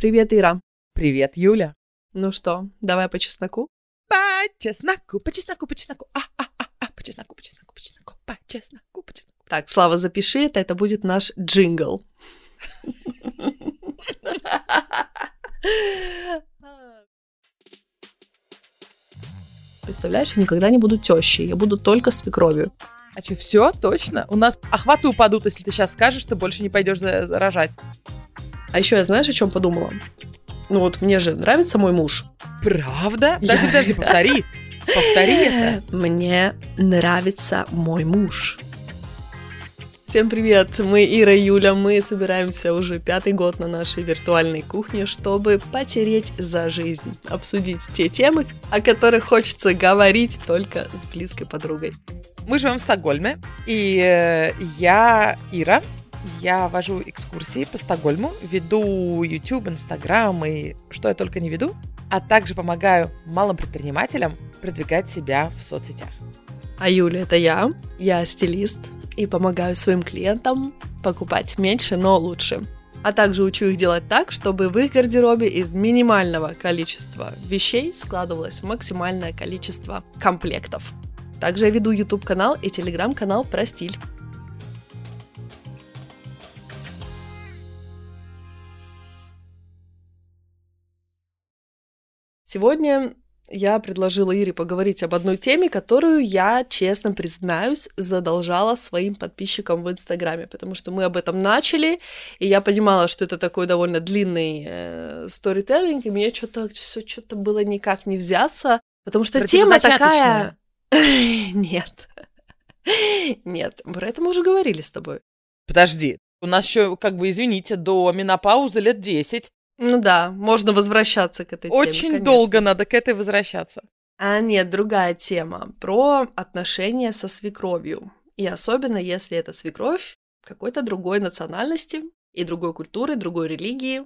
Привет, Ира. Привет, Юля. Ну что, давай по чесноку? По чесноку, по чесноку, по чесноку. А, а, а, а, по чесноку, по чесноку, по чесноку, по чесноку, по чесноку. Так, Слава, запиши это, это будет наш джингл. Представляешь, я никогда не буду тещей, я буду только свекровью. А что, все, точно? У нас охваты упадут, если ты сейчас скажешь, что больше не пойдешь за- заражать. А еще я знаешь, о чем подумала? Ну вот мне же нравится мой муж. Правда? Подожди, Я- подожди, повтори. Повтори это. Мне нравится мой муж. Всем привет, мы Ира и Юля, мы собираемся уже пятый год на нашей виртуальной кухне, чтобы потереть за жизнь, обсудить те темы, о которых хочется говорить только с близкой подругой. Мы живем в Стокгольме, и э, я Ира. Я вожу экскурсии по Стокгольму, веду YouTube, Instagram и что я только не веду, а также помогаю малым предпринимателям продвигать себя в соцсетях. А Юля это я, я стилист и помогаю своим клиентам покупать меньше, но лучше. А также учу их делать так, чтобы в их гардеробе из минимального количества вещей складывалось максимальное количество комплектов. Также я веду YouTube канал и телеграм канал про стиль. Сегодня я предложила Ире поговорить об одной теме, которую я, честно признаюсь, задолжала своим подписчикам в Инстаграме, потому что мы об этом начали, и я понимала, что это такой довольно длинный э, сторителлинг, и мне что-то все что-то было никак не взяться, потому что тема такая... Нет. Нет, про это мы уже говорили с тобой. Подожди, у нас еще, как бы, извините, до менопаузы лет 10. Ну да, можно возвращаться к этой теме. Очень долго надо к этой возвращаться. А нет, другая тема. Про отношения со свекровью. И особенно, если это свекровь какой-то другой национальности и другой культуры, другой религии.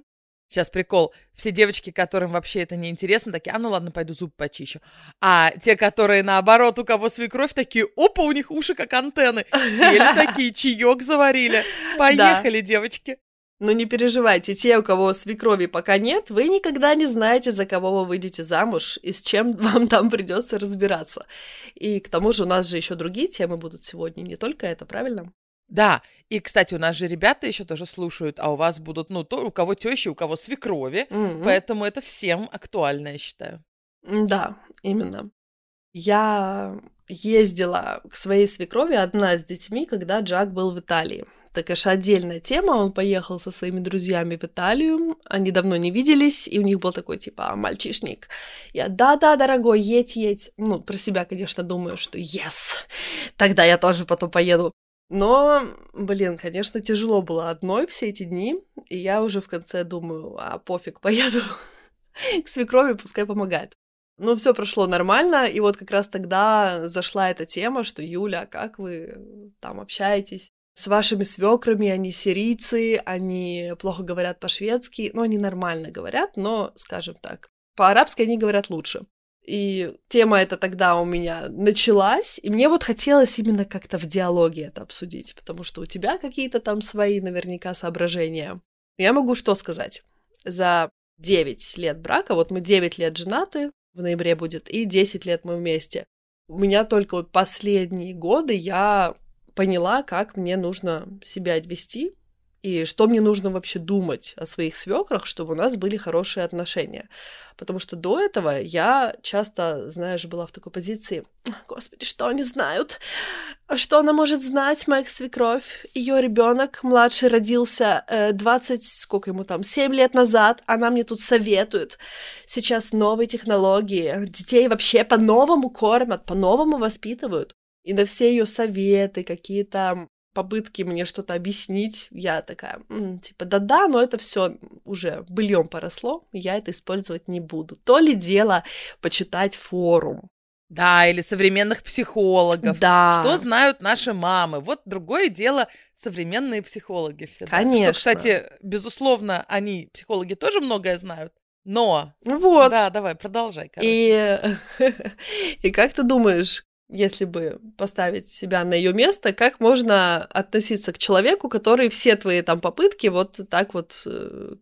Сейчас прикол. Все девочки, которым вообще это не интересно, такие, а ну ладно, пойду зуб почищу. А те, которые наоборот, у кого свекровь, такие, опа, у них уши как антенны. Сели такие, чаек заварили. Поехали, девочки. Но не переживайте, те, у кого свекрови пока нет, вы никогда не знаете, за кого вы выйдете замуж и с чем вам там придется разбираться. И к тому же у нас же еще другие темы будут сегодня, не только это, правильно? Да, и, кстати, у нас же ребята еще тоже слушают, а у вас будут, ну, то, у кого тещи, у кого свекрови, Мгм. поэтому это всем актуально, я считаю. Да, именно. Я ездила к своей свекрови одна с детьми, когда Джак был в Италии. Так конечно, отдельная тема. Он поехал со своими друзьями в Италию. Они давно не виделись, и у них был такой типа «А, мальчишник. Я да-да, дорогой, едь, едь. Ну, про себя, конечно, думаю, что yes, тогда я тоже потом поеду. Но, блин, конечно, тяжело было одной все эти дни, и я уже в конце думаю, а пофиг, поеду к свекрови, пускай помогает. Ну, все прошло нормально, и вот как раз тогда зашла эта тема, что Юля, а как вы там общаетесь с вашими свекрами, они сирийцы, они плохо говорят по-шведски, ну, они нормально говорят, но, скажем так, по-арабски они говорят лучше. И тема эта тогда у меня началась, и мне вот хотелось именно как-то в диалоге это обсудить, потому что у тебя какие-то там свои наверняка соображения. Я могу что сказать? За 9 лет брака, вот мы 9 лет женаты, в ноябре будет, и 10 лет мы вместе. У меня только вот последние годы я поняла, как мне нужно себя вести и что мне нужно вообще думать о своих свекрах, чтобы у нас были хорошие отношения. Потому что до этого я часто, знаешь, была в такой позиции, господи, что они знают? Что она может знать, моя свекровь? Ее ребенок младший родился э, 20, сколько ему там, 7 лет назад, она мне тут советует. Сейчас новые технологии, детей вообще по-новому кормят, по-новому воспитывают. И на все ее советы, какие-то попытки мне что-то объяснить, я такая, «М, типа, да-да, но это все уже быльем поросло, я это использовать не буду. То ли дело почитать форум. Да, или современных психологов. Да. Что знают наши мамы? Вот другое дело современные психологи все. Конечно. Что, кстати, безусловно, они, психологи, тоже многое знают. Но, Вот. да, давай, продолжай. короче. И, и как ты думаешь, если бы поставить себя на ее место, как можно относиться к человеку, который все твои там попытки вот так вот э,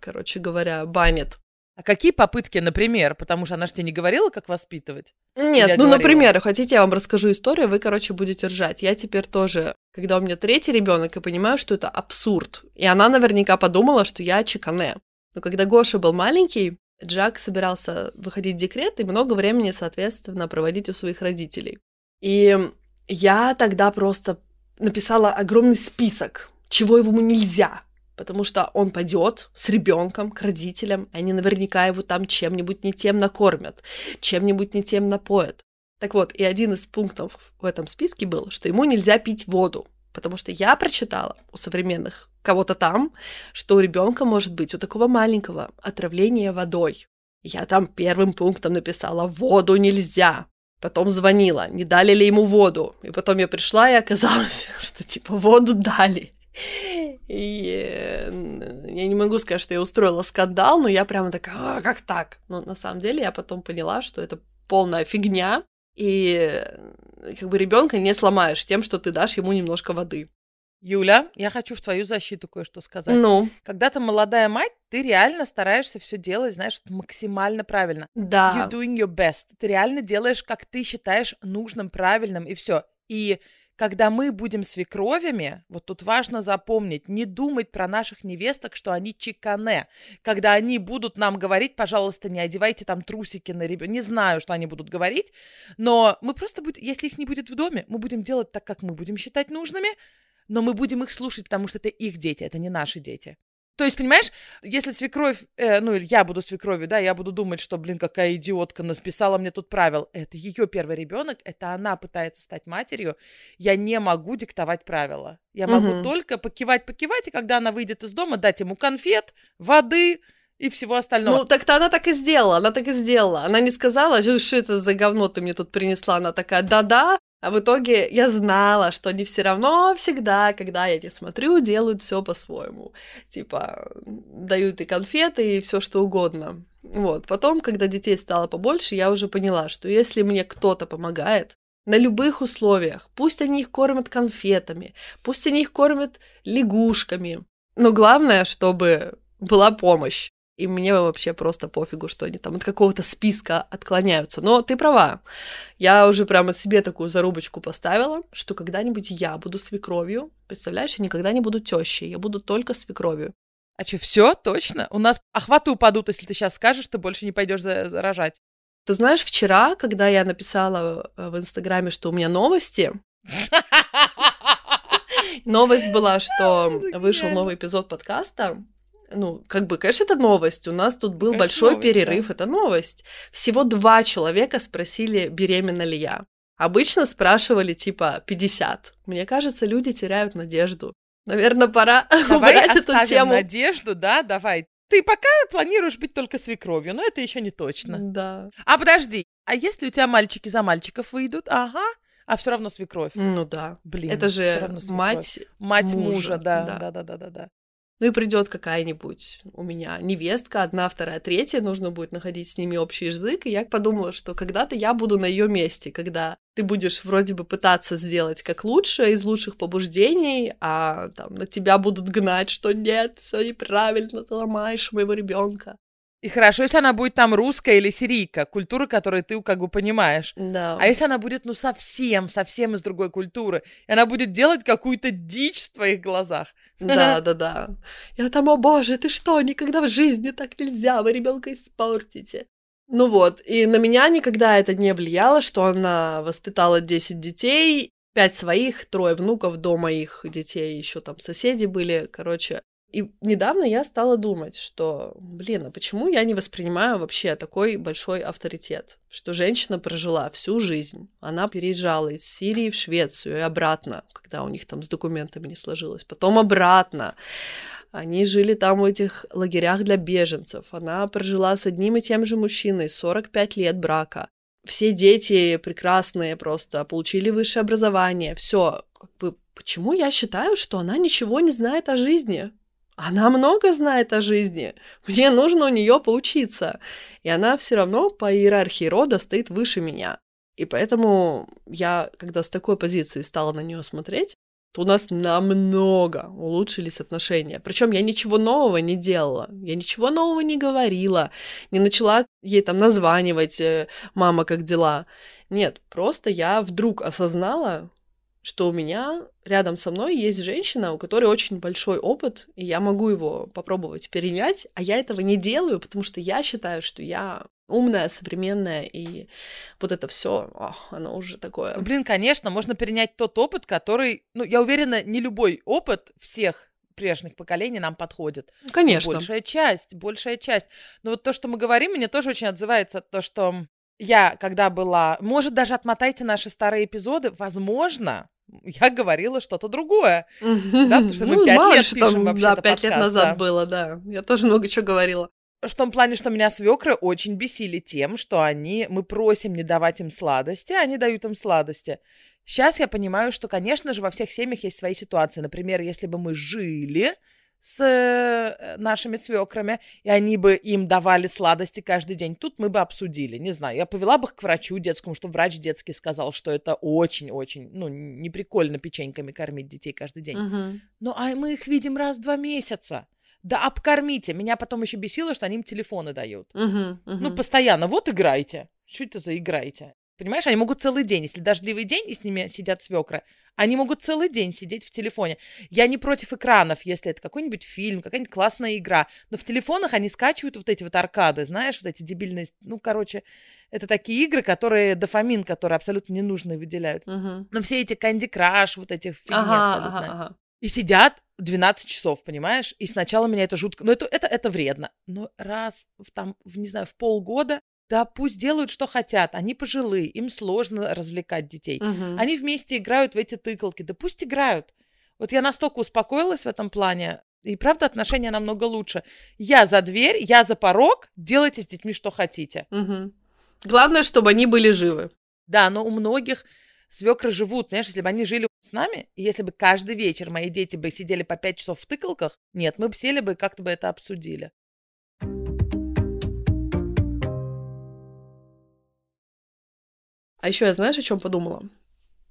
короче говоря, банит. А какие попытки, например? Потому что она же тебе не говорила, как воспитывать? Нет, Я ну, говорила. например, хотите, я вам расскажу историю, вы, короче, будете ржать. Я теперь тоже, когда у меня третий ребенок, я понимаю, что это абсурд. И она наверняка подумала, что я чекане. Но когда Гоша был маленький, Джак собирался выходить в декрет и много времени, соответственно, проводить у своих родителей. И я тогда просто написала огромный список, чего ему нельзя, потому что он пойдет с ребенком к родителям, они наверняка его там чем-нибудь не тем накормят, чем-нибудь не тем напоят. Так вот, и один из пунктов в этом списке был, что ему нельзя пить воду, потому что я прочитала у современных кого-то там, что у ребенка может быть у такого маленького отравление водой. Я там первым пунктом написала «воду нельзя». Потом звонила, не дали ли ему воду. И потом я пришла, и оказалось, что типа воду дали. И э, я не могу сказать, что я устроила скандал, но я прямо такая, а, как так? Но на самом деле я потом поняла, что это полная фигня, и э, как бы ребенка не сломаешь тем, что ты дашь ему немножко воды. Юля, я хочу в твою защиту кое-что сказать. Ну, Когда ты молодая мать, ты реально стараешься все делать, знаешь, максимально правильно. да. You're doing your best. Ты реально делаешь, как ты считаешь нужным, правильным, и все. И когда мы будем свекровями, вот тут важно запомнить, не думать про наших невесток, что они чекане. Когда они будут нам говорить, пожалуйста, не одевайте там трусики на ребенка. Не знаю, что они будут говорить, но мы просто будем, если их не будет в доме, мы будем делать так, как мы будем считать нужными, но мы будем их слушать, потому что это их дети, это не наши дети. То есть, понимаешь, если свекровь, э, ну, или я буду свекровью, да, я буду думать, что, блин, какая идиотка написала мне тут правил. Это ее первый ребенок, это она пытается стать матерью. Я не могу диктовать правила. Я могу только покивать, покивать, и когда она выйдет из дома, дать ему конфет, воды и всего остального. Ну, так-то она так и сделала, она так и сделала. Она не сказала, что это за говно ты мне тут принесла. Она такая, да-да. А в итоге я знала, что они все равно всегда, когда я не смотрю, делают все по-своему. Типа, дают и конфеты, и все что угодно. Вот. Потом, когда детей стало побольше, я уже поняла, что если мне кто-то помогает, на любых условиях, пусть они их кормят конфетами, пусть они их кормят лягушками, но главное, чтобы была помощь. И мне вообще просто пофигу, что они там от какого-то списка отклоняются. Но ты права. Я уже прямо себе такую зарубочку поставила, что когда-нибудь я буду свекровью. Представляешь, я никогда не буду тещей, я буду только свекровью. А что, все, точно? У нас охваты упадут, если ты сейчас скажешь, ты больше не пойдешь за- заражать. Ты знаешь, вчера, когда я написала э, в Инстаграме, что у меня новости, новость была, что вышел новый эпизод подкаста. Ну, как бы, конечно, это новость. У нас тут был Конечно, большой новость, перерыв, это новость. Всего два человека спросили, беременна ли я. Обычно спрашивали типа 50. Мне кажется, люди теряют надежду. Наверное, пора Давай убрать эту тему. надежду, да, давай. Ты пока планируешь быть только свекровью, но это еще не точно. Да. А подожди, а если у тебя мальчики за мальчиков выйдут? Ага, а все равно свекровь. Ну да. Блин, это же мать мать мужа, мужа, да, да. да, да, да, да, да. Ну и придет какая-нибудь у меня невестка, одна, вторая, третья, нужно будет находить с ними общий язык. И я подумала, что когда-то я буду на ее месте, когда ты будешь вроде бы пытаться сделать как лучше, из лучших побуждений, а там на тебя будут гнать, что нет, все неправильно, ты ломаешь моего ребенка. И хорошо, если она будет там русская или сирийка, культура, которую ты как бы понимаешь. Да. А если она будет, ну, совсем, совсем из другой культуры, и она будет делать какую-то дичь в твоих глазах. Да, да, да. Я там, о боже, ты что, никогда в жизни так нельзя, вы ребенка испортите. Ну вот, и на меня никогда это не влияло, что она воспитала 10 детей, пять своих, трое внуков, до моих детей еще там соседи были, короче. И недавно я стала думать, что, блин, а почему я не воспринимаю вообще такой большой авторитет? Что женщина прожила всю жизнь. Она переезжала из Сирии в Швецию и обратно, когда у них там с документами не сложилось. Потом обратно. Они жили там в этих лагерях для беженцев. Она прожила с одним и тем же мужчиной 45 лет брака. Все дети прекрасные просто, получили высшее образование. Все, как бы, почему я считаю, что она ничего не знает о жизни? Она много знает о жизни. Мне нужно у нее поучиться. И она все равно по иерархии рода стоит выше меня. И поэтому я, когда с такой позиции стала на нее смотреть, то у нас намного улучшились отношения. Причем я ничего нового не делала, я ничего нового не говорила, не начала ей там названивать, э, мама, как дела. Нет, просто я вдруг осознала, что у меня рядом со мной есть женщина, у которой очень большой опыт, и я могу его попробовать перенять, а я этого не делаю, потому что я считаю, что я умная, современная, и вот это все, оно уже такое. Ну, блин, конечно, можно перенять тот опыт, который, ну, я уверена, не любой опыт всех прежних поколений нам подходит. Конечно. Большая часть, большая часть. Но вот то, что мы говорим, мне тоже очень отзывается то, что я, когда была... Может, даже отмотайте наши старые эпизоды. Возможно, я говорила что-то другое. Да, потому что мы ну, пять лет пишем вообще Да, пять лет назад было, да. Я тоже много чего говорила. В том плане, что меня свекры очень бесили тем, что они, мы просим не давать им сладости, а они дают им сладости. Сейчас я понимаю, что, конечно же, во всех семьях есть свои ситуации. Например, если бы мы жили с э, нашими свекрами, и они бы им давали сладости каждый день. Тут мы бы обсудили, не знаю, я повела бы их к врачу детскому, чтобы врач детский сказал, что это очень-очень, ну, не прикольно печеньками кормить детей каждый день. Угу. Ну, а мы их видим раз в два месяца. Да обкормите. Меня потом еще бесило, что они им телефоны дают. Угу, угу. Ну, постоянно, вот играйте. Что это за играйте? Понимаешь, они могут целый день, если дождливый день, и с ними сидят свекры, они могут целый день сидеть в телефоне. Я не против экранов, если это какой-нибудь фильм, какая-нибудь классная игра. Но в телефонах они скачивают вот эти вот аркады, знаешь, вот эти дебильные... Ну, короче, это такие игры, которые дофамин, который абсолютно не нужно выделяют. Угу. Но все эти Candy Crush, вот эти фигни ага, абсолютно. Ага, ага. И сидят 12 часов, понимаешь? И сначала меня это жутко... Ну, это, это, это вредно. Но раз в, там, в, не знаю, в полгода да пусть делают, что хотят. Они пожилые, им сложно развлекать детей. Угу. Они вместе играют в эти тыкалки. Да пусть играют. Вот я настолько успокоилась в этом плане. И правда, отношения намного лучше. Я за дверь, я за порог, делайте с детьми, что хотите. Угу. Главное, чтобы они были живы. Да, но у многих свекры живут, знаешь, если бы они жили с нами, и если бы каждый вечер мои дети бы сидели по пять часов в тыкалках, нет, мы бы сели бы и как-то бы это обсудили. А еще я знаешь, о чем подумала?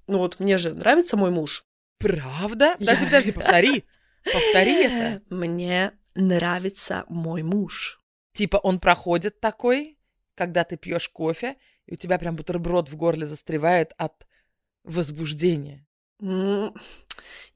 Ну вот мне же нравится мой муж. Правда? Подожди, я... подожди, повтори. Повтори это. Мне нравится мой муж. Типа он проходит такой, когда ты пьешь кофе, и у тебя прям бутерброд в горле застревает от возбуждения.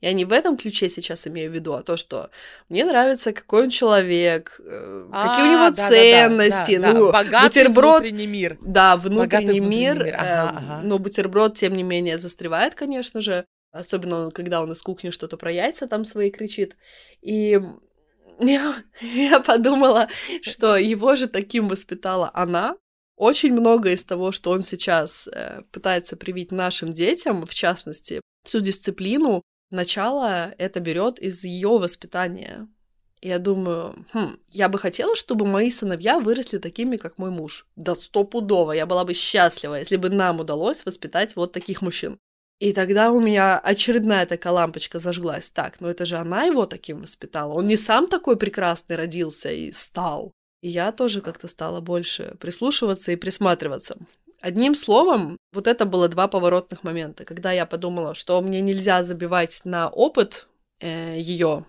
Я не в этом ключе сейчас имею в виду, а то, что мне нравится, какой он человек, э, какие у него да, ценности. Да, да, ну, Богатый бутерброд, внутренний мир. Да, внутренний Богатый мир. внутренний мир. Ага, э, ага. Но бутерброд, тем не менее, застревает, конечно же. Особенно, когда он из кухни что-то про яйца там свои кричит. И я, я подумала, что его же таким воспитала она, очень многое из того, что он сейчас э, пытается привить нашим детям, в частности, всю дисциплину, начало это берет из ее воспитания. Я думаю, хм, я бы хотела, чтобы мои сыновья выросли такими, как мой муж. Да стопудово, я была бы счастлива, если бы нам удалось воспитать вот таких мужчин. И тогда у меня очередная такая лампочка зажглась. Так, но это же она его таким воспитала. Он не сам такой прекрасный родился и стал. И я тоже как-то стала больше прислушиваться и присматриваться. Одним словом, вот это было два поворотных момента, когда я подумала, что мне нельзя забивать на опыт э, ее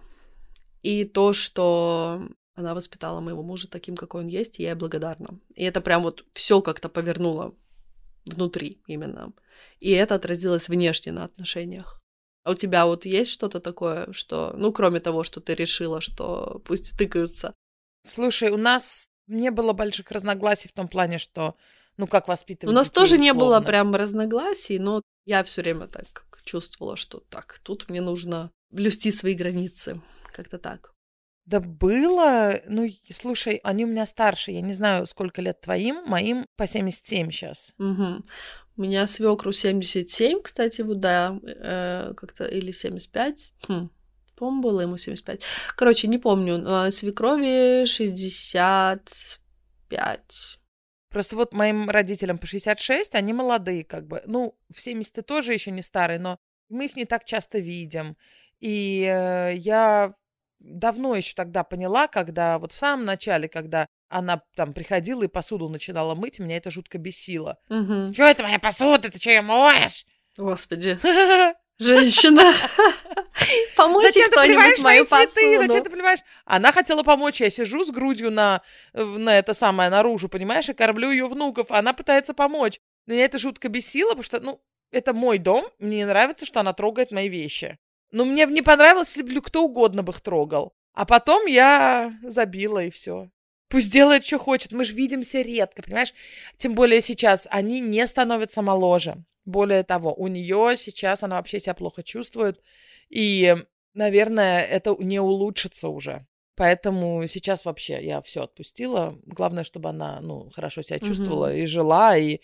и то, что она воспитала моего мужа таким, какой он есть, и я ей благодарна. И это прям вот все как-то повернуло внутри именно. И это отразилось внешне на отношениях. А у тебя вот есть что-то такое, что, ну, кроме того, что ты решила, что пусть тыкаются, Слушай, у нас не было больших разногласий в том плане, что, ну, как воспитывать У нас детей, тоже не было условно. прям разногласий, но я все время так чувствовала, что так, тут мне нужно блюсти свои границы. Как-то так. Да было, ну, слушай, они у меня старше, я не знаю, сколько лет твоим, моим по 77 сейчас. Угу. У меня свекру 77, кстати, вот да, э, как-то, или 75. Хм. По-моему, было ему 75. Короче, не помню. но Свекрови 65. Просто вот моим родителям по 66, они молодые как бы. Ну, в 70 ты тоже еще не старый, но мы их не так часто видим. И э, я давно еще тогда поняла, когда вот в самом начале, когда она там приходила и посуду начинала мыть, меня это жутко бесило. Угу. Что это моя посуда? Ты что, ее моешь? Господи. женщина. Помойте Зачем ты кто-нибудь поливаешь мои мою цветы? посуду. Зачем ты поливаешь? Она хотела помочь, я сижу с грудью на, на это самое, наружу, понимаешь, и кормлю ее внуков, она пытается помочь. Меня это жутко бесило, потому что, ну, это мой дом, мне не нравится, что она трогает мои вещи. Ну, мне не понравилось, если бы кто угодно бы их трогал. А потом я забила, и все. Пусть делает, что хочет. Мы же видимся редко, понимаешь? Тем более сейчас они не становятся моложе. Более того, у нее сейчас она вообще себя плохо чувствует. И, наверное, это не улучшится уже. Поэтому сейчас вообще я все отпустила. Главное, чтобы она, ну, хорошо себя чувствовала Мгм. и жила, и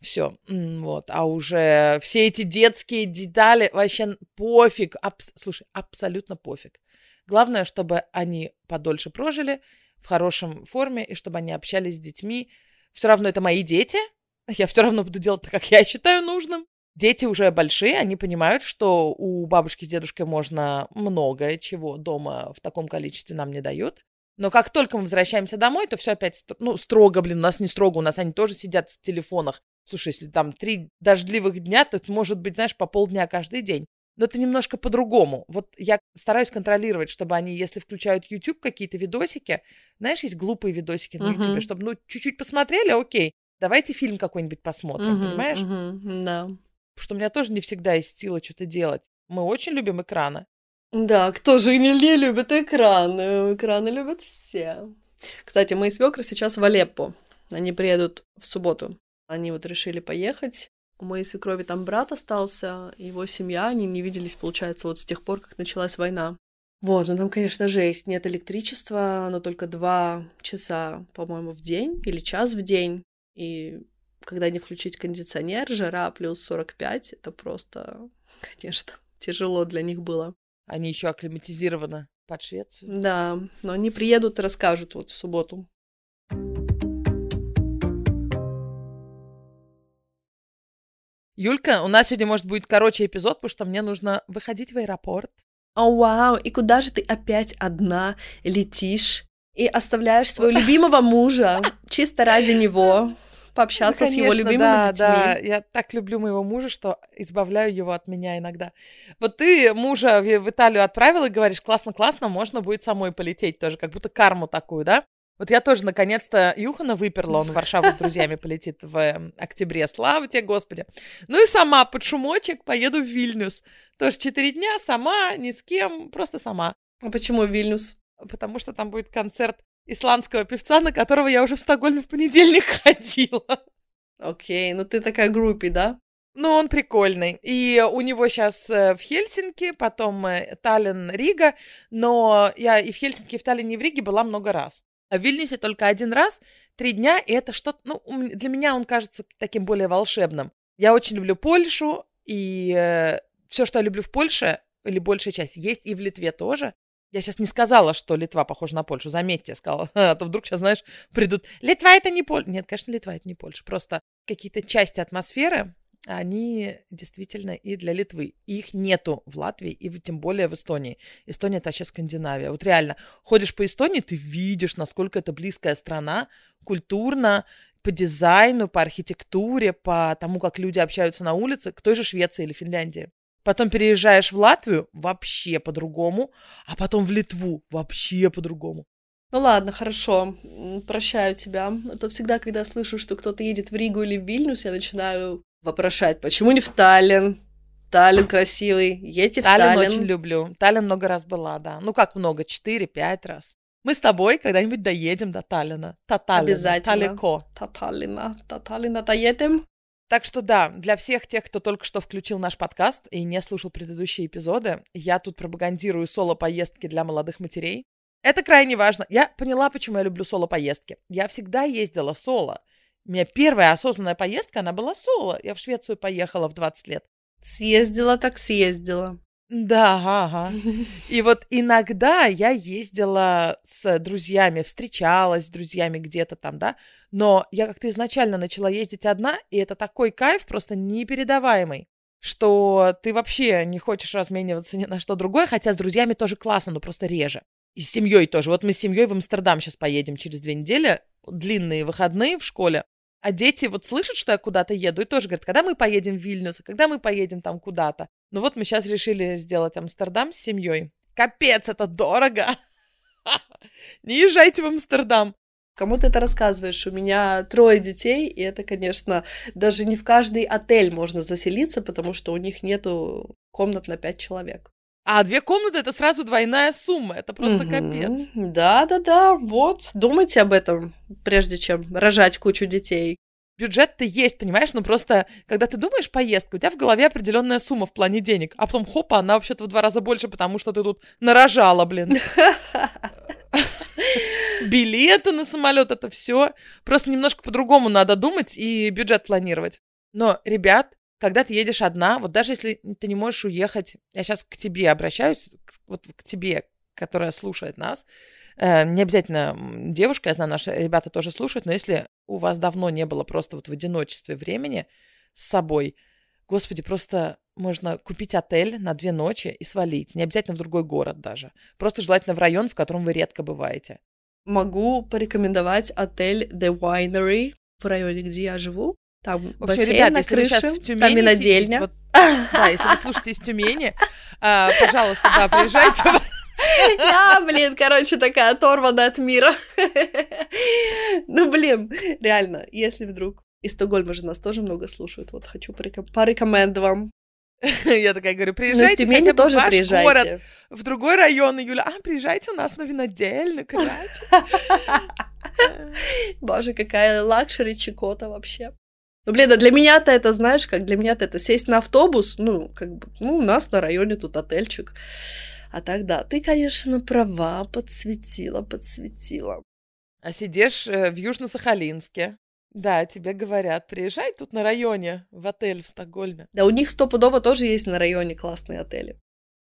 все. Вот. А уже все эти детские детали вообще пофиг. Абс- Слушай, абсолютно пофиг. Главное, чтобы они подольше прожили в хорошем форме, и чтобы они общались с детьми. Все равно это мои дети. Я все равно буду делать так, как я считаю нужным. Дети уже большие, они понимают, что у бабушки с дедушкой можно многое чего дома в таком количестве нам не дают. Но как только мы возвращаемся домой, то все опять, ну, строго, блин, у нас не строго, у нас они тоже сидят в телефонах. Слушай, если там три дождливых дня, то это может быть, знаешь, по полдня каждый день. Но это немножко по-другому. Вот я стараюсь контролировать, чтобы они, если включают YouTube какие-то видосики, знаешь, есть глупые видосики на. YouTube, чтобы, ну, чуть-чуть посмотрели, окей, давайте фильм какой-нибудь посмотрим, Мгм, понимаешь? мгм, Да. Потому что у меня тоже не всегда есть сила что-то делать. Мы очень любим экраны. Да, кто же не, не любит экраны? Экраны любят все. Кстати, мои свекры сейчас в Алеппо. Они приедут в субботу. Они вот решили поехать. У моей свекрови там брат остался, его семья, они не виделись, получается, вот с тех пор, как началась война. Вот, ну там, конечно, жесть. Нет электричества, но только два часа, по-моему, в день или час в день. И когда не включить кондиционер, жара плюс 45, это просто, конечно, тяжело для них было. Они еще акклиматизированы под Швецию. Да, но они приедут и расскажут вот в субботу. Юлька, у нас сегодня, может, будет короче эпизод, потому что мне нужно выходить в аэропорт. О, вау, и куда же ты опять одна летишь и оставляешь своего любимого мужа чисто ради него пообщаться Ну, с его конечно, любимыми да, детьми? да. Я так люблю моего мужа, что избавляю его от меня иногда. Вот ты мужа в, Италию отправил и говоришь, классно-классно, можно будет самой полететь тоже, как будто карму такую, да? Вот я тоже наконец-то Юхана выперла, он в Варшаву с друзьями полетит в э, октябре. Слава тебе, Господи. Ну и сама под шумочек поеду в Вильнюс. Тоже четыре дня, сама, ни с кем, просто сама. А почему Вильнюс? Потому что там будет концерт исландского певца, на которого я уже в Стокгольме в понедельник ходила. Окей, ну ты такая группи, да? Ну, он прикольный. И у него сейчас в Хельсинки, потом э, Таллин, Рига. Но я и в Хельсинки, и в Таллине, и в Риге была много раз. А в Вильнюсе только один раз, три дня, и это что-то, ну, для меня он кажется таким более волшебным. Я очень люблю Польшу, и все, что я люблю в Польше, или большая часть, есть и в Литве тоже. Я сейчас не сказала, что Литва похожа на Польшу. Заметьте, я сказала. А то вдруг сейчас, знаешь, придут. Литва это не Польша. Нет, конечно, Литва это не Польша. Просто какие-то части атмосферы, они действительно и для Литвы. Их нету в Латвии и тем более в Эстонии. Эстония это вообще Скандинавия. Вот реально, ходишь по Эстонии, ты видишь, насколько это близкая страна, культурно, по дизайну, по архитектуре, по тому, как люди общаются на улице, к той же Швеции или Финляндии. Потом переезжаешь в Латвию, вообще по-другому, а потом в Литву, вообще по-другому. Ну ладно, хорошо, прощаю тебя. А то всегда, когда слышу, что кто-то едет в Ригу или в Вильнюс, я начинаю вопрошать, почему не в Таллин? Таллин красивый, едьте в Таллин Таллин. очень люблю. Таллин много раз была, да. Ну как много, 4-5 раз. Мы с тобой когда-нибудь доедем до Таллина. Та Таллина. Обязательно. Далеко. Та Таллина, та Таллина, та едем. Так что да, для всех тех, кто только что включил наш подкаст и не слушал предыдущие эпизоды, я тут пропагандирую соло-поездки для молодых матерей. Это крайне важно. Я поняла, почему я люблю соло-поездки. Я всегда ездила соло. У меня первая осознанная поездка, она была соло. Я в Швецию поехала в 20 лет. Съездила, так съездила. Да, ага. И вот иногда я ездила с друзьями, встречалась с друзьями где-то там, да, но я как-то изначально начала ездить одна, и это такой кайф просто непередаваемый, что ты вообще не хочешь размениваться ни на что другое, хотя с друзьями тоже классно, но просто реже. И с семьей тоже. Вот мы с семьей в Амстердам сейчас поедем через две недели, длинные выходные в школе, а дети вот слышат, что я куда-то еду, и тоже говорят, когда мы поедем в Вильнюс, а когда мы поедем там куда-то. Ну вот мы сейчас решили сделать Амстердам с семьей. Капец, это дорого! Не езжайте в Амстердам. Кому ты это рассказываешь? У меня трое детей, и это, конечно, даже не в каждый отель можно заселиться, потому что у них нету комнат на пять человек. А две комнаты это сразу двойная сумма. Это просто угу. капец. Да, да, да. Вот. Думайте об этом, прежде чем рожать кучу детей. Бюджет-то есть, понимаешь? Ну просто, когда ты думаешь поездку, у тебя в голове определенная сумма в плане денег, а потом хопа, она вообще-то в два раза больше, потому что ты тут нарожала, блин. Билеты на самолет, это все. Просто немножко по-другому надо думать и бюджет планировать. Но, ребят, когда ты едешь одна, вот даже если ты не можешь уехать, я сейчас к тебе обращаюсь, вот к тебе, которая слушает нас, э, не обязательно девушка, я знаю, наши ребята тоже слушают, но если у вас давно не было просто вот в одиночестве времени с собой, господи, просто можно купить отель на две ночи и свалить. Не обязательно в другой город даже. Просто желательно в район, в котором вы редко бываете. Могу порекомендовать отель The Winery в районе, где я живу. Там Вообще, бассейн ребят, на если крыше, вы сейчас в Тюмени там винодельня. Сидите, вот, да, если вы слушаете из Тюмени, а, пожалуйста, да, приезжайте. Я, блин, короче, такая оторвана от мира. Ну, блин, реально, если вдруг из Стокгольма же нас тоже много слушают, вот хочу порекомендовать вам. Я такая говорю, приезжайте хотя бы тоже в ваш приезжайте. город, в другой район, и Юля, а, приезжайте у нас на винодельню, короче. Боже, какая luxury чекота вообще. Ну, блин, а для меня-то это, знаешь, как для меня-то это сесть на автобус, ну, как бы, ну, у нас на районе тут отельчик. А тогда ты, конечно, права, подсветила, подсветила. А сидишь э, в Южно-Сахалинске. Да, тебе говорят, приезжай тут на районе в отель в Стокгольме. Да, у них стопудово тоже есть на районе классные отели.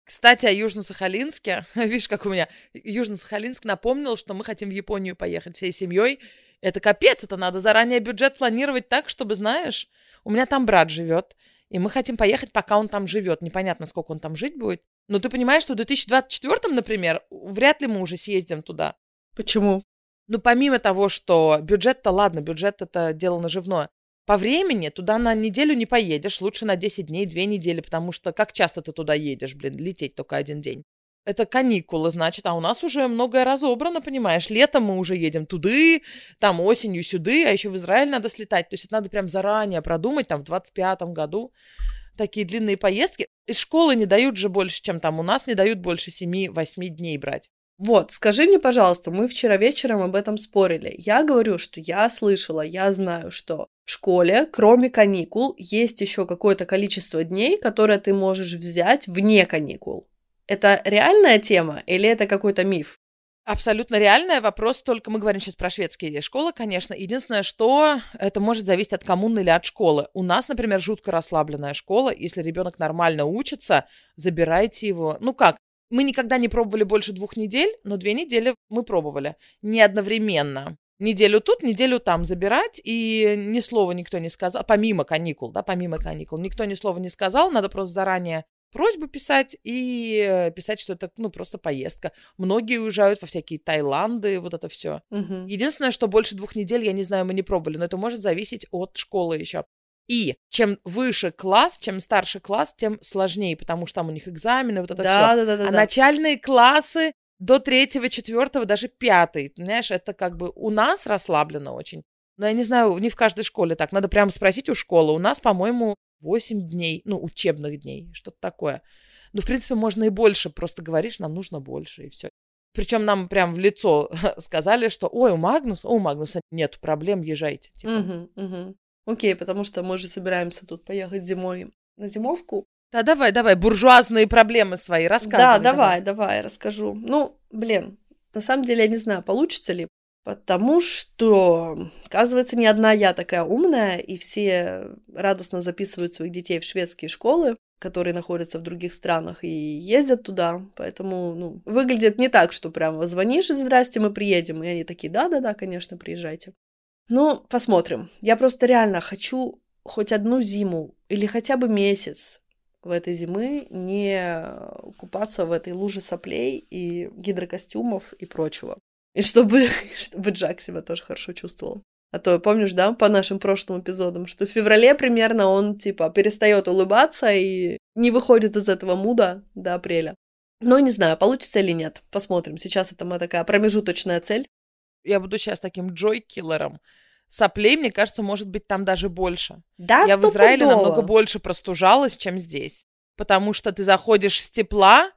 Кстати, о Южно-Сахалинске. Видишь, как у меня Южно-Сахалинск напомнил, что мы хотим в Японию поехать всей семьей. Это капец, это надо заранее бюджет планировать так, чтобы, знаешь, у меня там брат живет, и мы хотим поехать, пока он там живет. Непонятно, сколько он там жить будет. Но ты понимаешь, что в 2024, например, вряд ли мы уже съездим туда. Почему? Ну, помимо того, что бюджет-то, ладно, бюджет это дело наживное. По времени туда на неделю не поедешь, лучше на 10 дней, 2 недели, потому что как часто ты туда едешь, блин, лететь только один день. Это каникулы, значит, а у нас уже многое разобрано, понимаешь. Летом мы уже едем туды, там осенью сюды, а еще в Израиль надо слетать. То есть это надо прям заранее продумать, там, в 25-м году такие длинные поездки. Из школы не дают же больше, чем там у нас, не дают больше 7-8 дней брать. Вот, скажи мне, пожалуйста, мы вчера вечером об этом спорили. Я говорю, что я слышала, я знаю, что в школе, кроме каникул, есть еще какое-то количество дней, которые ты можешь взять вне каникул. Это реальная тема или это какой-то миф? Абсолютно реальная. Вопрос только, мы говорим сейчас про шведские школы, конечно. Единственное, что это может зависеть от коммуны или от школы. У нас, например, жутко расслабленная школа. Если ребенок нормально учится, забирайте его. Ну как, мы никогда не пробовали больше двух недель, но две недели мы пробовали. Не одновременно. Неделю тут, неделю там забирать, и ни слова никто не сказал, помимо каникул, да, помимо каникул, никто ни слова не сказал, надо просто заранее просьбу писать и э, писать, что это, ну, просто поездка. Многие уезжают во всякие Таиланды, вот это все. Угу. Единственное, что больше двух недель, я не знаю, мы не пробовали, но это может зависеть от школы еще. И чем выше класс, чем старше класс, тем сложнее, потому что там у них экзамены, вот это да, все. Да, да, да, а да. начальные классы до третьего, четвертого, даже пятый, знаешь, это как бы у нас расслаблено очень. Но я не знаю, не в каждой школе так. Надо прямо спросить у школы. У нас, по-моему, 8 дней, ну, учебных дней, что-то такое. Ну, в принципе, можно и больше. Просто говоришь, нам нужно больше, и все. Причем нам прям в лицо сказали, что ой, у Магнуса, у Магнуса нет проблем, езжайте. Типа. Угу, угу. Окей, потому что мы же собираемся тут поехать зимой на зимовку. Да, давай, давай, буржуазные проблемы свои рассказывай. Да, давай, давай, давай, расскажу. Ну, блин, на самом деле я не знаю, получится ли, потому что, оказывается, не одна я такая умная, и все радостно записывают своих детей в шведские школы, которые находятся в других странах и ездят туда, поэтому, ну, выглядит не так, что прямо звонишь, здрасте, мы приедем, и они такие, да-да-да, конечно, приезжайте. Ну, посмотрим. Я просто реально хочу хоть одну зиму или хотя бы месяц в этой зимы не купаться в этой луже соплей и гидрокостюмов и прочего. И чтобы, чтобы Джак себя тоже хорошо чувствовал. А то, помнишь, да, по нашим прошлым эпизодам, что в феврале примерно он, типа, перестает улыбаться и не выходит из этого муда до апреля. Но не знаю, получится или нет. Посмотрим. Сейчас это моя такая промежуточная цель. Я буду сейчас таким Джой-киллером. Соплей, мне кажется, может быть там даже больше. Да, Я в Израиле намного больше простужалась, чем здесь. Потому что ты заходишь с тепла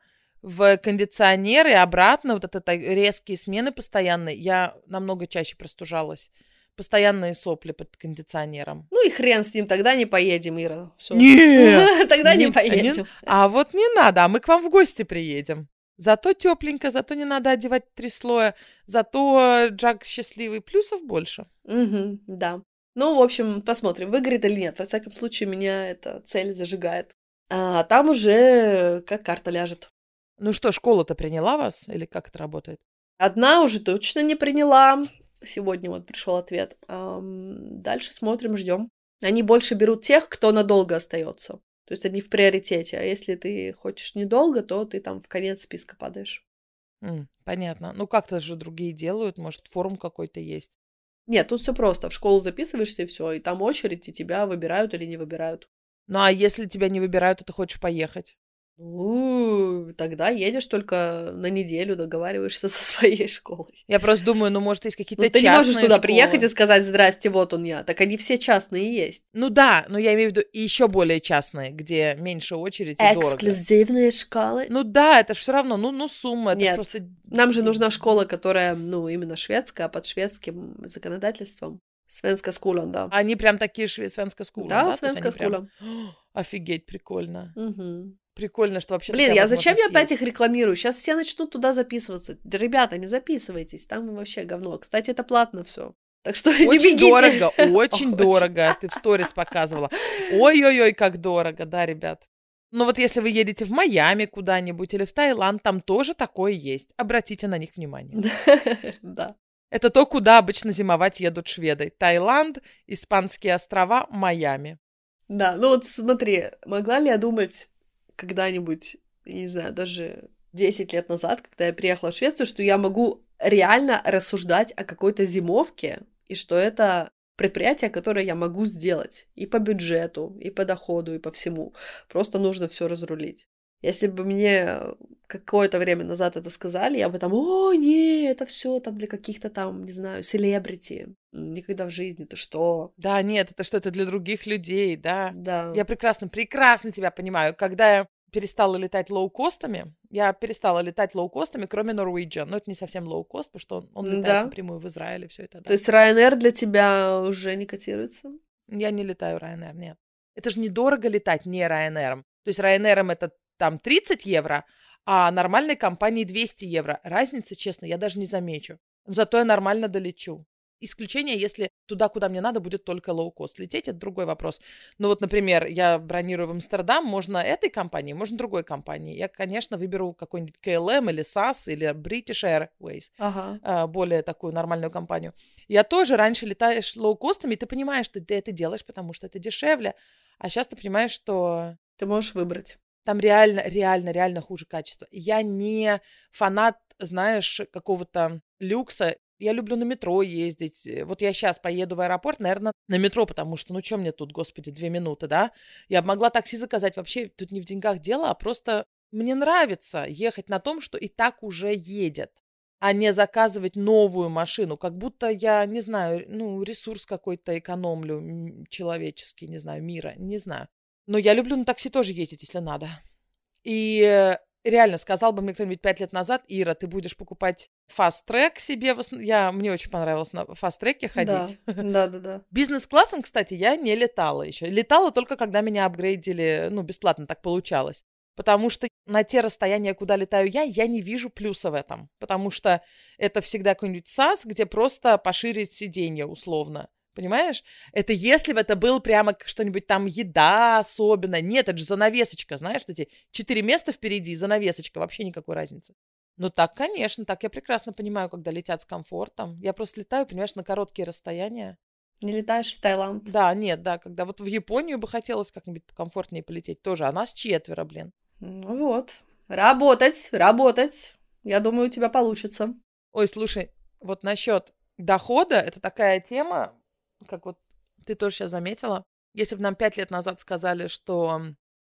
в кондиционер и обратно, вот это резкие смены постоянные, я намного чаще простужалась. Постоянные сопли под кондиционером. Ну и хрен с ним, тогда не поедем, Ира. Нет! Тогда не поедем. А вот не надо, а мы к вам в гости приедем. Зато тепленько, зато не надо одевать три слоя, зато Джак счастливый, плюсов больше. Угу, да. Ну, в общем, посмотрим, выгорит или нет. Во всяком случае, меня эта цель зажигает. А там уже как карта ляжет. Ну что, школа-то приняла вас? Или как это работает? Одна уже точно не приняла. Сегодня вот пришел ответ. Дальше смотрим, ждем. Они больше берут тех, кто надолго остается. То есть они в приоритете. А если ты хочешь недолго, то ты там в конец списка падаешь. Mm, понятно. Ну как-то же другие делают, может, форум какой-то есть. Нет, тут все просто. В школу записываешься и все, и там очередь, и тебя выбирают или не выбирают. Ну а если тебя не выбирают, то ты хочешь поехать? Ну, тогда едешь только на неделю, договариваешься со своей школой. Я просто думаю, ну, может, есть какие-то ну, ты частные не можешь туда школы. приехать и сказать, здрасте, вот он я. Так они все частные есть. Ну да, но я имею в виду еще более частные, где меньше очереди и Эксклюзивные школы? Ну да, это же все равно, ну, ну сумма. Это Нет, просто... нам же нужна школа, которая, ну, именно шведская, под шведским законодательством. Свенска скулан, да. Они прям такие шве... свенска скулан, да? Да, свенска скулан. Прям... Офигеть, прикольно. Угу. Прикольно, что вообще... Блин, я зачем я опять их рекламирую? Сейчас все начнут туда записываться. Ребята, не записывайтесь, там вообще говно. Кстати, это платно все. Так что очень не бегите. дорого, очень дорого. Ты в сторис показывала. Ой-ой-ой, как дорого, да, ребят. Ну вот если вы едете в Майами куда-нибудь или в Таиланд, там тоже такое есть. Обратите на них внимание. Да. Это то, куда обычно зимовать едут шведы. Таиланд, Испанские острова, Майами. Да, ну вот смотри, могла ли я думать когда-нибудь, не знаю, даже 10 лет назад, когда я приехала в Швецию, что я могу реально рассуждать о какой-то зимовке, и что это предприятие, которое я могу сделать и по бюджету, и по доходу, и по всему. Просто нужно все разрулить. Если бы мне какое-то время назад это сказали, я бы там, о, не, это все там для каких-то там, не знаю, селебрити. Никогда в жизни, ты что? Да, нет, это что-то для других людей, да. Да. Я прекрасно, прекрасно тебя понимаю. Когда я перестала летать лоукостами, я перестала летать лоукостами, кроме Norwegian. Но это не совсем лоукост, потому что он, он летает да. напрямую в Израиле, все это. Да. То есть Ryanair для тебя уже не котируется? Я не летаю Ryanair, нет. Это же недорого летать не Ryanair. То есть Ryanair это там 30 евро, а нормальной компании 200 евро. Разницы, честно, я даже не замечу. Зато я нормально долечу. Исключение, если туда, куда мне надо, будет только лоукост. Лететь — это другой вопрос. Ну вот, например, я бронирую в Амстердам, можно этой компании, можно другой компании. Я, конечно, выберу какой-нибудь KLM или SAS или British Airways, ага. А, более такую нормальную компанию. Я тоже раньше летаешь лоукостами, и ты понимаешь, что ты это делаешь, потому что это дешевле. А сейчас ты понимаешь, что... Ты можешь выбрать. Там реально, реально, реально хуже качество. Я не фанат, знаешь, какого-то люкса. Я люблю на метро ездить. Вот я сейчас поеду в аэропорт, наверное, на метро, потому что, ну, что мне тут, господи, две минуты, да? Я могла такси заказать. Вообще, тут не в деньгах дело, а просто мне нравится ехать на том, что и так уже едет, а не заказывать новую машину, как будто я, не знаю, ну, ресурс какой-то экономлю человеческий, не знаю, мира, не знаю. Но я люблю на такси тоже ездить, если надо. И э, реально, сказал бы мне кто-нибудь пять лет назад, Ира, ты будешь покупать фаст-трек себе. Я, мне очень понравилось на фаст-треке ходить. Да, да, да. да. Бизнес-классом, кстати, я не летала еще. Летала только, когда меня апгрейдили, ну, бесплатно так получалось. Потому что на те расстояния, куда летаю я, я не вижу плюса в этом. Потому что это всегда какой-нибудь САС, где просто поширить сиденье условно. Понимаешь? Это если бы это был прямо что-нибудь там еда особенно. Нет, это же занавесочка, знаешь, эти четыре места впереди, занавесочка, вообще никакой разницы. Ну так, конечно, так я прекрасно понимаю, когда летят с комфортом. Я просто летаю, понимаешь, на короткие расстояния. Не летаешь в Таиланд? Да, нет, да, когда вот в Японию бы хотелось как-нибудь комфортнее полететь тоже, а нас четверо, блин. Ну вот, работать, работать. Я думаю, у тебя получится. Ой, слушай, вот насчет дохода, это такая тема, как вот ты тоже сейчас заметила, если бы нам пять лет назад сказали, что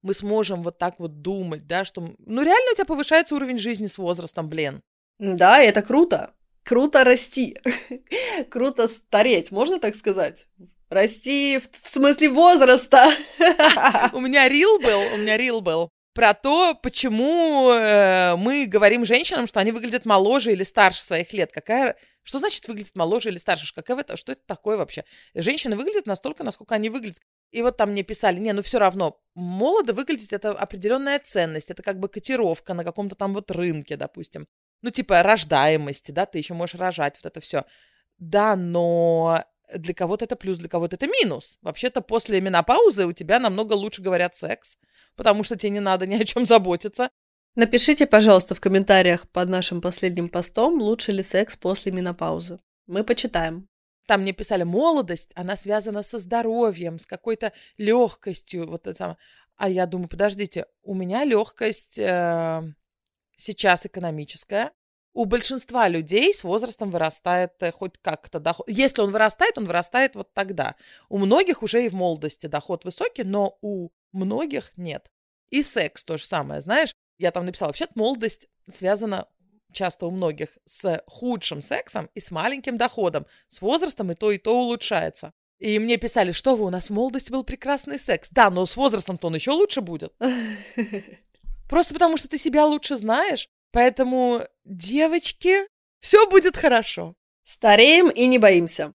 мы сможем вот так вот думать, да, что... Ну, реально у тебя повышается уровень жизни с возрастом, блин. Да, это круто. Круто расти. круто стареть, можно так сказать? Расти в, в смысле возраста. у меня рил был, у меня рил был про то, почему э, мы говорим женщинам, что они выглядят моложе или старше своих лет. Какая что значит выглядит моложе или старше? Какая это, что это такое вообще? Женщины выглядят настолько, насколько они выглядят. И вот там мне писали, не, ну все равно, молодо выглядеть это определенная ценность, это как бы котировка на каком-то там вот рынке, допустим. Ну, типа рождаемости, да, ты еще можешь рожать, вот это все. Да, но для кого-то это плюс, для кого-то это минус. Вообще-то после менопаузы у тебя намного лучше говорят секс, потому что тебе не надо ни о чем заботиться. Напишите, пожалуйста, в комментариях под нашим последним постом, лучше ли секс после менопаузы. Мы почитаем. Там мне писали, молодость, она связана со здоровьем, с какой-то легкостью. Вот это самое. А я думаю, подождите, у меня легкость э, сейчас экономическая. У большинства людей с возрастом вырастает э, хоть как-то доход. Если он вырастает, он вырастает вот тогда. У многих уже и в молодости доход высокий, но у многих нет. И секс то же самое, знаешь. Я там написала, вообще-то молодость связана часто у многих с худшим сексом и с маленьким доходом. С возрастом и то, и то улучшается. И мне писали, что вы, у нас в молодости был прекрасный секс. Да, но с возрастом-то он еще лучше будет. Просто потому, что ты себя лучше знаешь. Поэтому, девочки, все будет хорошо. Стареем и не боимся.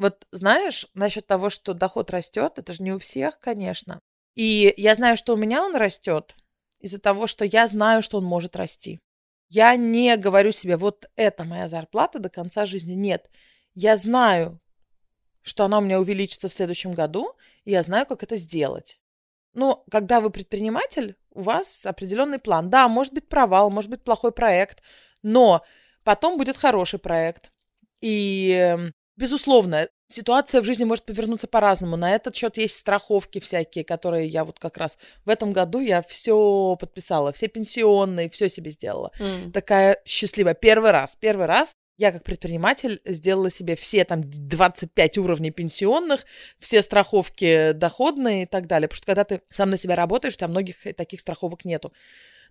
Вот знаешь, насчет того, что доход растет, это же не у всех, конечно. И я знаю, что у меня он растет из-за того, что я знаю, что он может расти. Я не говорю себе, вот это моя зарплата до конца жизни. Нет. Я знаю, что она у меня увеличится в следующем году, и я знаю, как это сделать. Ну, когда вы предприниматель, у вас определенный план. Да, может быть провал, может быть плохой проект, но потом будет хороший проект. И эм, Безусловно, ситуация в жизни может повернуться по-разному. На этот счет есть страховки всякие, которые я вот как раз в этом году я все подписала, все пенсионные, все себе сделала. Mm. Такая счастливая. Первый раз, первый раз я как предприниматель сделала себе все там 25 уровней пенсионных, все страховки доходные и так далее. Потому что когда ты сам на себя работаешь, у тебя многих таких страховок нету.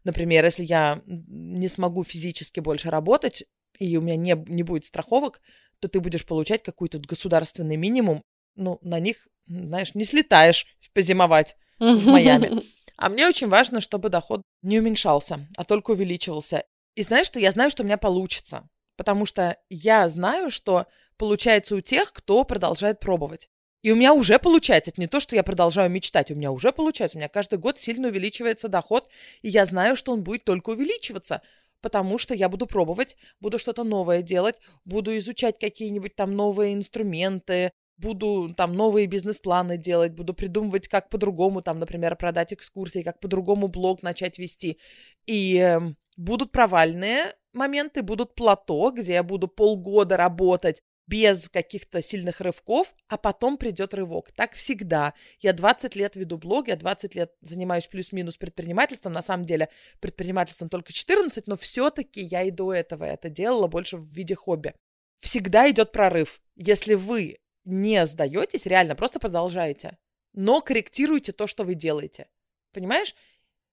Например, если я не смогу физически больше работать, и у меня не, не будет страховок, то ты будешь получать какой-то государственный минимум. Ну, на них, знаешь, не слетаешь позимовать в Майами. А мне очень важно, чтобы доход не уменьшался, а только увеличивался. И знаешь что? Я знаю, что у меня получится. Потому что я знаю, что получается у тех, кто продолжает пробовать. И у меня уже получается. Это не то, что я продолжаю мечтать. У меня уже получается. У меня каждый год сильно увеличивается доход. И я знаю, что он будет только увеличиваться потому что я буду пробовать, буду что-то новое делать, буду изучать какие-нибудь там новые инструменты, буду там новые бизнес-планы делать, буду придумывать, как по-другому там, например, продать экскурсии, как по-другому блог начать вести. И э, будут провальные моменты, будут плато, где я буду полгода работать, без каких-то сильных рывков, а потом придет рывок. Так всегда. Я 20 лет веду блог, я 20 лет занимаюсь плюс-минус предпринимательством. На самом деле предпринимательством только 14, но все-таки я и до этого это делала больше в виде хобби. Всегда идет прорыв. Если вы не сдаетесь, реально просто продолжаете, но корректируйте то, что вы делаете. Понимаешь?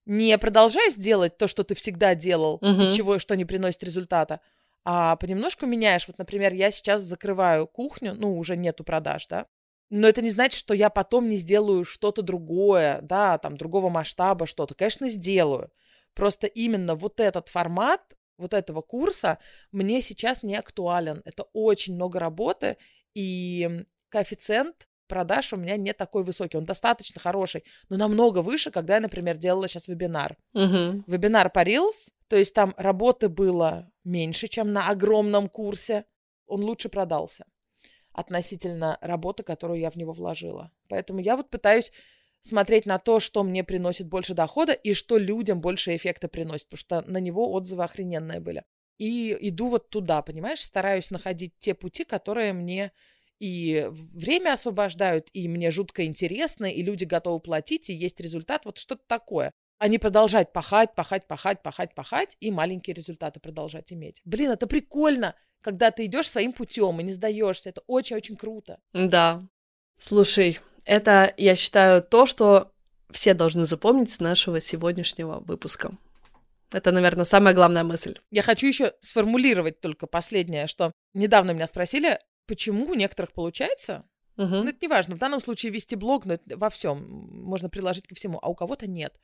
Не продолжай делать то, что ты всегда делал, угу. ничего, что не приносит результата, а понемножку меняешь. Вот, например, я сейчас закрываю кухню, ну, уже нету продаж, да, но это не значит, что я потом не сделаю что-то другое, да, там, другого масштаба что-то. Конечно, сделаю. Просто именно вот этот формат вот этого курса мне сейчас не актуален. Это очень много работы, и коэффициент продаж у меня не такой высокий. Он достаточно хороший, но намного выше, когда я, например, делала сейчас вебинар. Угу. Вебинар по Reels, то есть там работы было меньше, чем на огромном курсе. Он лучше продался относительно работы, которую я в него вложила. Поэтому я вот пытаюсь смотреть на то, что мне приносит больше дохода и что людям больше эффекта приносит, потому что на него отзывы охрененные были. И иду вот туда, понимаешь, стараюсь находить те пути, которые мне и время освобождают, и мне жутко интересно, и люди готовы платить, и есть результат, вот что-то такое. А не продолжать пахать, пахать, пахать, пахать, пахать и маленькие результаты продолжать иметь. Блин, это прикольно, когда ты идешь своим путем и не сдаешься. Это очень-очень круто. Да. Слушай, это, я считаю, то, что все должны запомнить с нашего сегодняшнего выпуска. Это, наверное, самая главная мысль. Я хочу еще сформулировать только последнее, что недавно меня спросили, почему у некоторых получается. Угу. Ну, это не важно. В данном случае вести блог, но это во всем можно приложить ко всему, а у кого-то нет.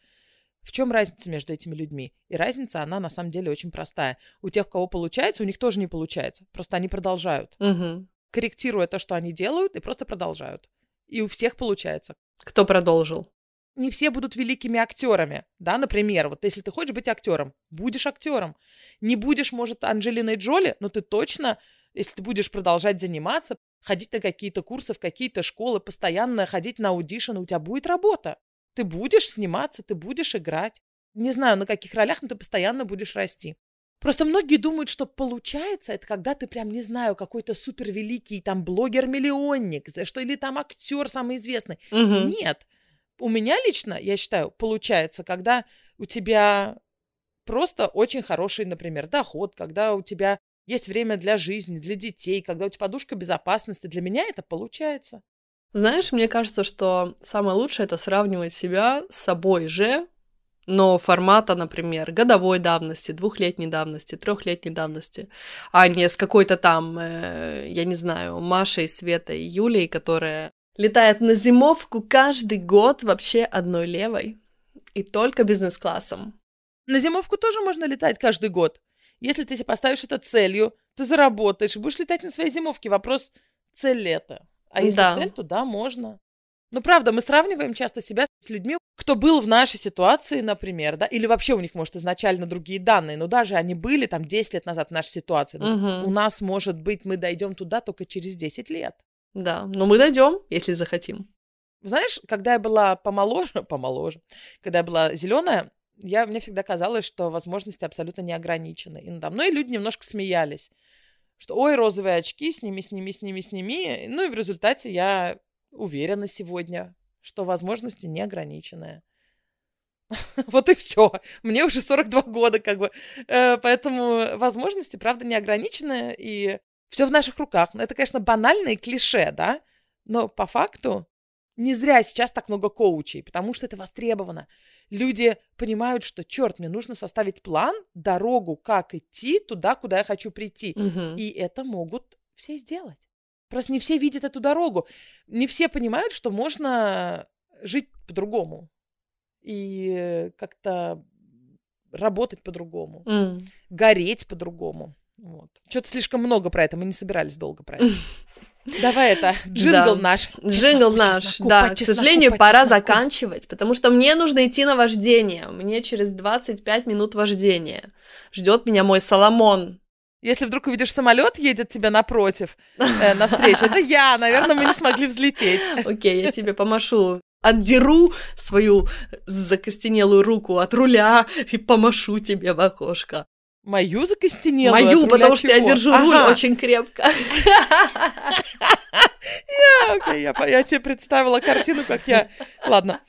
В чем разница между этими людьми? И разница, она на самом деле очень простая. У тех, у кого получается, у них тоже не получается. Просто они продолжают. Угу. Корректируя то, что они делают, и просто продолжают. И у всех получается. Кто продолжил? не все будут великими актерами, да, например, вот если ты хочешь быть актером, будешь актером. Не будешь, может, Анджелиной Джоли, но ты точно, если ты будешь продолжать заниматься, ходить на какие-то курсы, в какие-то школы, постоянно ходить на аудишены, у тебя будет работа. Ты будешь сниматься, ты будешь играть. Не знаю, на каких ролях, но ты постоянно будешь расти. Просто многие думают, что получается, это когда ты прям, не знаю, какой-то супер великий там блогер-миллионник, что или там актер самый известный. Угу. Нет у меня лично, я считаю, получается, когда у тебя просто очень хороший, например, доход, когда у тебя есть время для жизни, для детей, когда у тебя подушка безопасности, для меня это получается. Знаешь, мне кажется, что самое лучшее это сравнивать себя с собой же, но формата, например, годовой давности, двухлетней давности, трехлетней давности, а не с какой-то там, э, я не знаю, Машей, Светой, Юлей, которая Летает на зимовку каждый год вообще одной левой. И только бизнес-классом. На зимовку тоже можно летать каждый год. Если ты себе поставишь это целью, ты заработаешь и будешь летать на своей зимовке. Вопрос, цель это? А если да. цель, то да, можно. Но правда, мы сравниваем часто себя с людьми, кто был в нашей ситуации, например, да, или вообще у них, может, изначально другие данные, но даже они были там 10 лет назад в нашей ситуации. Угу. У нас, может быть, мы дойдем туда только через 10 лет. Да, но мы дойдем, если захотим. Знаешь, когда я была помоложе, помоложе, когда я была зеленая, я, мне всегда казалось, что возможности абсолютно не ограничены. И надо мной люди немножко смеялись, что ой, розовые очки, сними, сними, сними, сними. Ну и в результате я уверена сегодня, что возможности не ограниченные. Вот и все. Мне уже 42 года, как бы. Э, поэтому возможности, правда, не ограниченные. И все в наших руках. Ну, это, конечно, банальное клише, да, но по факту не зря сейчас так много коучей, потому что это востребовано. Люди понимают, что, черт, мне нужно составить план, дорогу, как идти туда, куда я хочу прийти. Угу. И это могут все сделать. Просто не все видят эту дорогу. Не все понимают, что можно жить по-другому. И как-то работать по-другому. Mm. Гореть по-другому. Вот. Что-то слишком много про это, мы не собирались долго про это. Давай это, джингл да. наш. Джингл наш, чесноку, да. К сожалению, пора заканчивать, потому что мне нужно идти на вождение. Мне через 25 минут вождения. Ждет меня мой Соломон. Если вдруг увидишь самолет, едет тебя напротив, э, навстречу, это я, наверное, мы не смогли взлететь. Окей, я тебе помашу отдеру свою закостенелую руку от руля и помашу тебе в окошко. Мою закостенелую? Мою, потому что я держу ага. руль очень крепко. Я, okay, я, я тебе представила картину, как я... Ладно.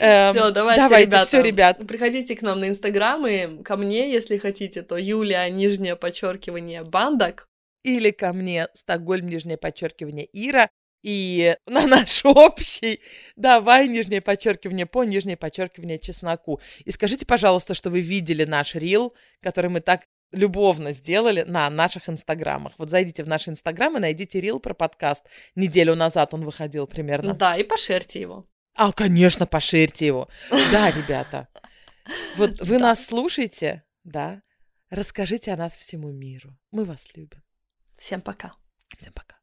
Эм, все, давайте, давайте ребята. Все, ребят. Приходите к нам на Инстаграм и ко мне, если хотите, то Юлия, нижнее подчеркивание, Бандак. Или ко мне, Стокгольм, нижнее подчеркивание, Ира. И на наш общий давай нижнее подчеркивание по нижнее подчеркивание чесноку. И скажите, пожалуйста, что вы видели наш рил, который мы так любовно сделали на наших инстаграмах. Вот зайдите в наши инстаграмы, найдите рил про подкаст. Неделю назад он выходил примерно. Да, и пошерьте его. А, конечно, пошерьте его. Да, ребята. Вот вы нас слушаете, да? Расскажите о нас всему миру. Мы вас любим. Всем пока. Всем пока.